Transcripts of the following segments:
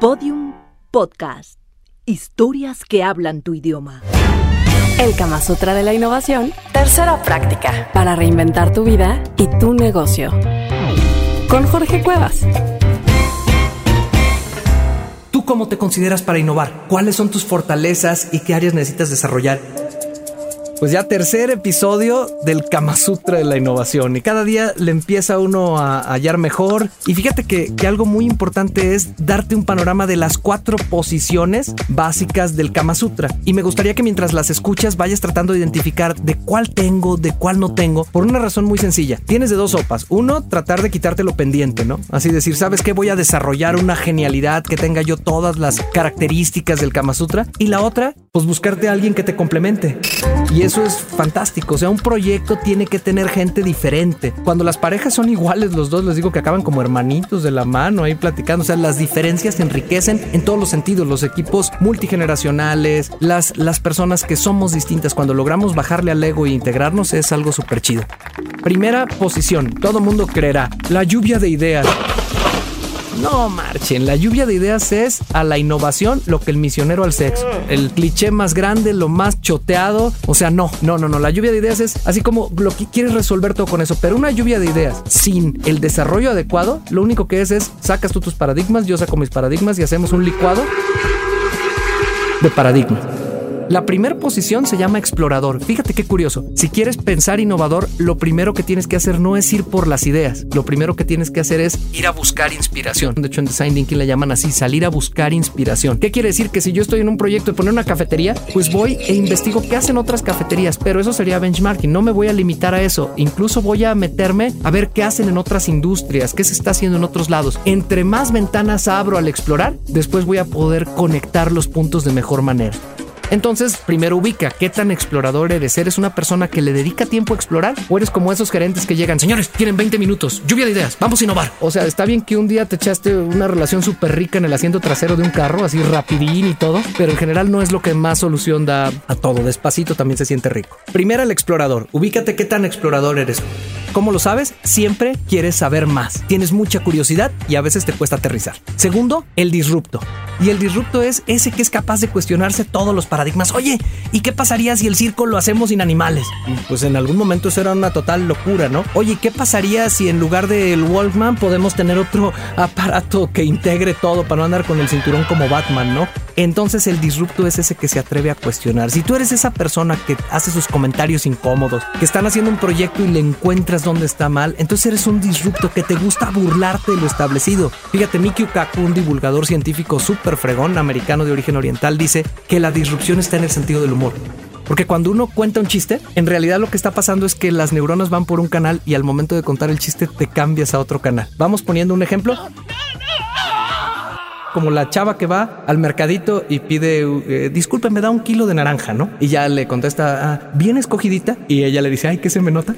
Podium Podcast. Historias que hablan tu idioma. El Kama Sutra de la Innovación, tercera práctica para reinventar tu vida y tu negocio. Con Jorge Cuevas. ¿Tú cómo te consideras para innovar? ¿Cuáles son tus fortalezas y qué áreas necesitas desarrollar? Pues ya tercer episodio del Kama Sutra de la innovación y cada día le empieza uno a hallar mejor y fíjate que, que, algo muy importante es darte un panorama de las cuatro posiciones básicas del Kama Sutra y me gustaría que mientras las escuchas vayas tratando de identificar de cuál tengo, de cuál no tengo, por una razón muy sencilla. Tienes de dos sopas. Uno, tratar de quitarte lo pendiente, ¿no? Así decir, ¿sabes qué? Voy a desarrollar una genialidad que tenga yo todas las características del Kama Sutra y la otra, pues buscarte a alguien que te complemente. Y eso es fantástico. O sea, un proyecto tiene que tener gente diferente. Cuando las parejas son iguales, los dos les digo que acaban como hermanitos de la mano ahí platicando. O sea, las diferencias enriquecen en todos los sentidos. Los equipos multigeneracionales, las, las personas que somos distintas. Cuando logramos bajarle al ego e integrarnos es algo súper chido. Primera posición. Todo mundo creerá. La lluvia de ideas. No marchen, la lluvia de ideas es a la innovación lo que el misionero al sexo. El cliché más grande, lo más choteado. O sea, no, no, no, no. La lluvia de ideas es así como lo que quieres resolver todo con eso. Pero una lluvia de ideas sin el desarrollo adecuado, lo único que es es sacas tú tus paradigmas, yo saco mis paradigmas y hacemos un licuado de paradigmas. La primera posición se llama explorador. Fíjate qué curioso. Si quieres pensar innovador, lo primero que tienes que hacer no es ir por las ideas. Lo primero que tienes que hacer es ir a buscar inspiración. De hecho, en Design Thinking le llaman así, salir a buscar inspiración. ¿Qué quiere decir? Que si yo estoy en un proyecto de poner una cafetería, pues voy e investigo qué hacen otras cafeterías. Pero eso sería benchmarking. No me voy a limitar a eso. Incluso voy a meterme a ver qué hacen en otras industrias, qué se está haciendo en otros lados. Entre más ventanas abro al explorar, después voy a poder conectar los puntos de mejor manera. Entonces, primero ubica qué tan explorador eres. ¿Eres una persona que le dedica tiempo a explorar? ¿O eres como esos gerentes que llegan, señores, tienen 20 minutos, lluvia de ideas, vamos a innovar? O sea, está bien que un día te echaste una relación súper rica en el asiento trasero de un carro, así rapidín y todo, pero en general no es lo que más solución da a todo. Despacito también se siente rico. Primero, el explorador. Ubícate qué tan explorador eres. ¿Cómo lo sabes? Siempre quieres saber más. Tienes mucha curiosidad y a veces te cuesta aterrizar. Segundo, el disrupto. Y el disrupto es ese que es capaz de cuestionarse todos los paradigmas. Oye, ¿y qué pasaría si el circo lo hacemos sin animales? Pues en algún momento eso era una total locura, ¿no? Oye, ¿qué pasaría si en lugar del Walkman podemos tener otro aparato que integre todo para no andar con el cinturón como Batman, ¿no? Entonces el disrupto es ese que se atreve a cuestionar. Si tú eres esa persona que hace sus comentarios incómodos, que están haciendo un proyecto y le encuentras dónde está mal, entonces eres un disrupto que te gusta burlarte de lo establecido. Fíjate, Mikio Kaku, un divulgador científico súper fregón, americano de origen oriental, dice que la disrupción está en el sentido del humor. Porque cuando uno cuenta un chiste, en realidad lo que está pasando es que las neuronas van por un canal y al momento de contar el chiste te cambias a otro canal. Vamos poniendo un ejemplo como la chava que va al mercadito y pide, eh, disculpe, me da un kilo de naranja, ¿no? Y ya le contesta, ah, bien escogidita. Y ella le dice, ay, ¿qué se me nota?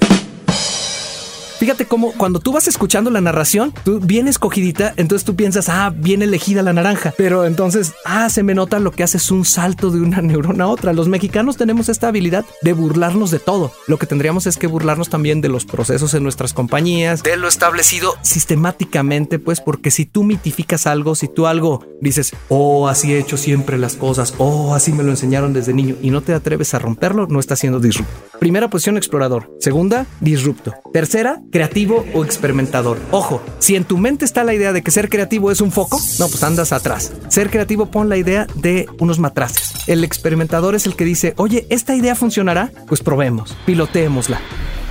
Fíjate cómo cuando tú vas escuchando la narración, tú bien escogidita, entonces tú piensas, ah, bien elegida la naranja. Pero entonces, ah, se me nota lo que hace es un salto de una neurona a otra. Los mexicanos tenemos esta habilidad de burlarnos de todo. Lo que tendríamos es que burlarnos también de los procesos en nuestras compañías, de lo establecido sistemáticamente, pues porque si tú mitificas algo, si tú algo dices, oh, así he hecho siempre las cosas, oh, así me lo enseñaron desde niño y no te atreves a romperlo, no estás siendo disrupto. Primera posición, explorador. Segunda, disrupto. Tercera, creativo o experimentador. Ojo, si en tu mente está la idea de que ser creativo es un foco, no, pues andas atrás. Ser creativo pon la idea de unos matraces. El experimentador es el que dice, oye, ¿esta idea funcionará? Pues probemos, piloteémosla.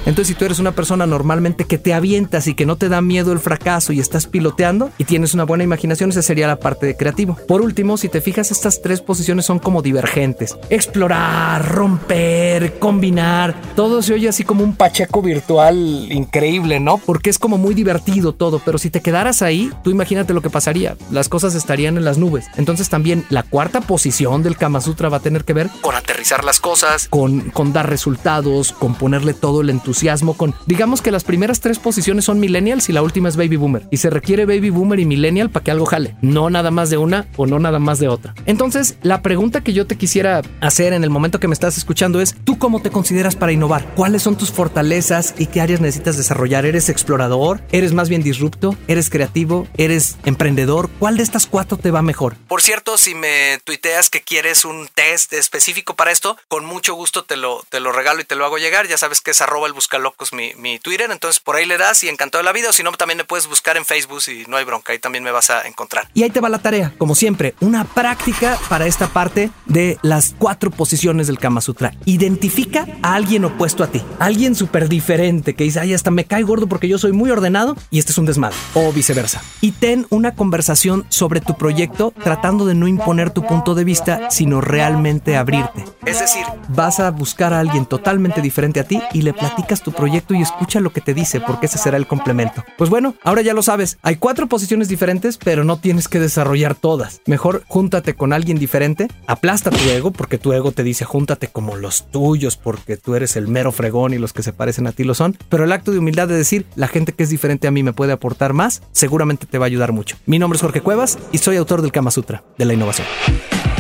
Entonces, si tú eres una persona normalmente que te avientas y que no te da miedo el fracaso y estás piloteando y tienes una buena imaginación, esa sería la parte de creativo. Por último, si te fijas, estas tres posiciones son como divergentes. Explorar, romper, combinar. Todo se oye así como un pacheco virtual increíble, ¿no? Porque es como muy divertido todo, pero si te quedaras ahí, tú imagínate lo que pasaría. Las cosas estarían en las nubes. Entonces también la cuarta posición del Kama Sutra va a tener que ver con aterrizar las cosas, con, con dar resultados, con ponerle todo el entusiasmo entusiasmo, con, digamos que las primeras tres posiciones son millennials y la última es baby boomer. Y se requiere baby boomer y millennial para que algo jale, no nada más de una o no nada más de otra. Entonces, la pregunta que yo te quisiera hacer en el momento que me estás escuchando es, ¿tú cómo te consideras para innovar? ¿Cuáles son tus fortalezas y qué áreas necesitas desarrollar? ¿Eres explorador? ¿Eres más bien disrupto? ¿Eres creativo? ¿Eres emprendedor? ¿Cuál de estas cuatro te va mejor? Por cierto, si me tuiteas que quieres un test específico para esto, con mucho gusto te lo, te lo regalo y te lo hago llegar. Ya sabes que es arroba el buscalocos mi, mi Twitter, entonces por ahí le das y encantado de la vida. O si no, también me puedes buscar en Facebook y no hay bronca, ahí también me vas a encontrar. Y ahí te va la tarea, como siempre, una práctica para esta parte de las cuatro posiciones del Kama Sutra. Identifica a alguien opuesto a ti, alguien súper diferente que dice, ay, hasta me cae gordo porque yo soy muy ordenado y este es un desmadre, o viceversa. Y ten una conversación sobre tu proyecto tratando de no imponer tu punto de vista, sino realmente abrirte. Es decir, vas a buscar a alguien totalmente diferente a ti y le platicas tu proyecto y escucha lo que te dice, porque ese será el complemento. Pues bueno, ahora ya lo sabes, hay cuatro posiciones diferentes, pero no tienes que desarrollar todas. Mejor júntate con alguien diferente, aplasta tu ego, porque tu ego te dice júntate como los tuyos, porque tú eres el mero fregón y los que se parecen a ti lo son. Pero el acto de humildad de decir, la gente que es diferente a mí me puede aportar más, seguramente te va a ayudar mucho. Mi nombre es Jorge Cuevas y soy autor del Kama Sutra, de la innovación.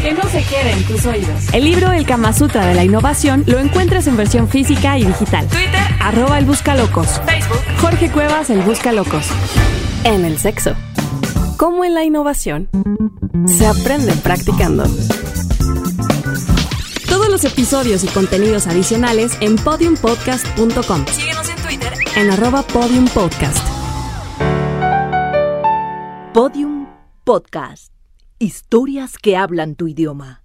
Que no se queden tus oídos. El libro El Kama Sutra de la innovación lo encuentras en versión física y digital. Twitter, arroba el buscalocos. Facebook, Jorge Cuevas el buscalocos. En el sexo. Como en la innovación, se aprende practicando. Todos los episodios y contenidos adicionales en podiumpodcast.com. Síguenos en Twitter en arroba podiumpodcast. Podium Podcast. Historias que hablan tu idioma.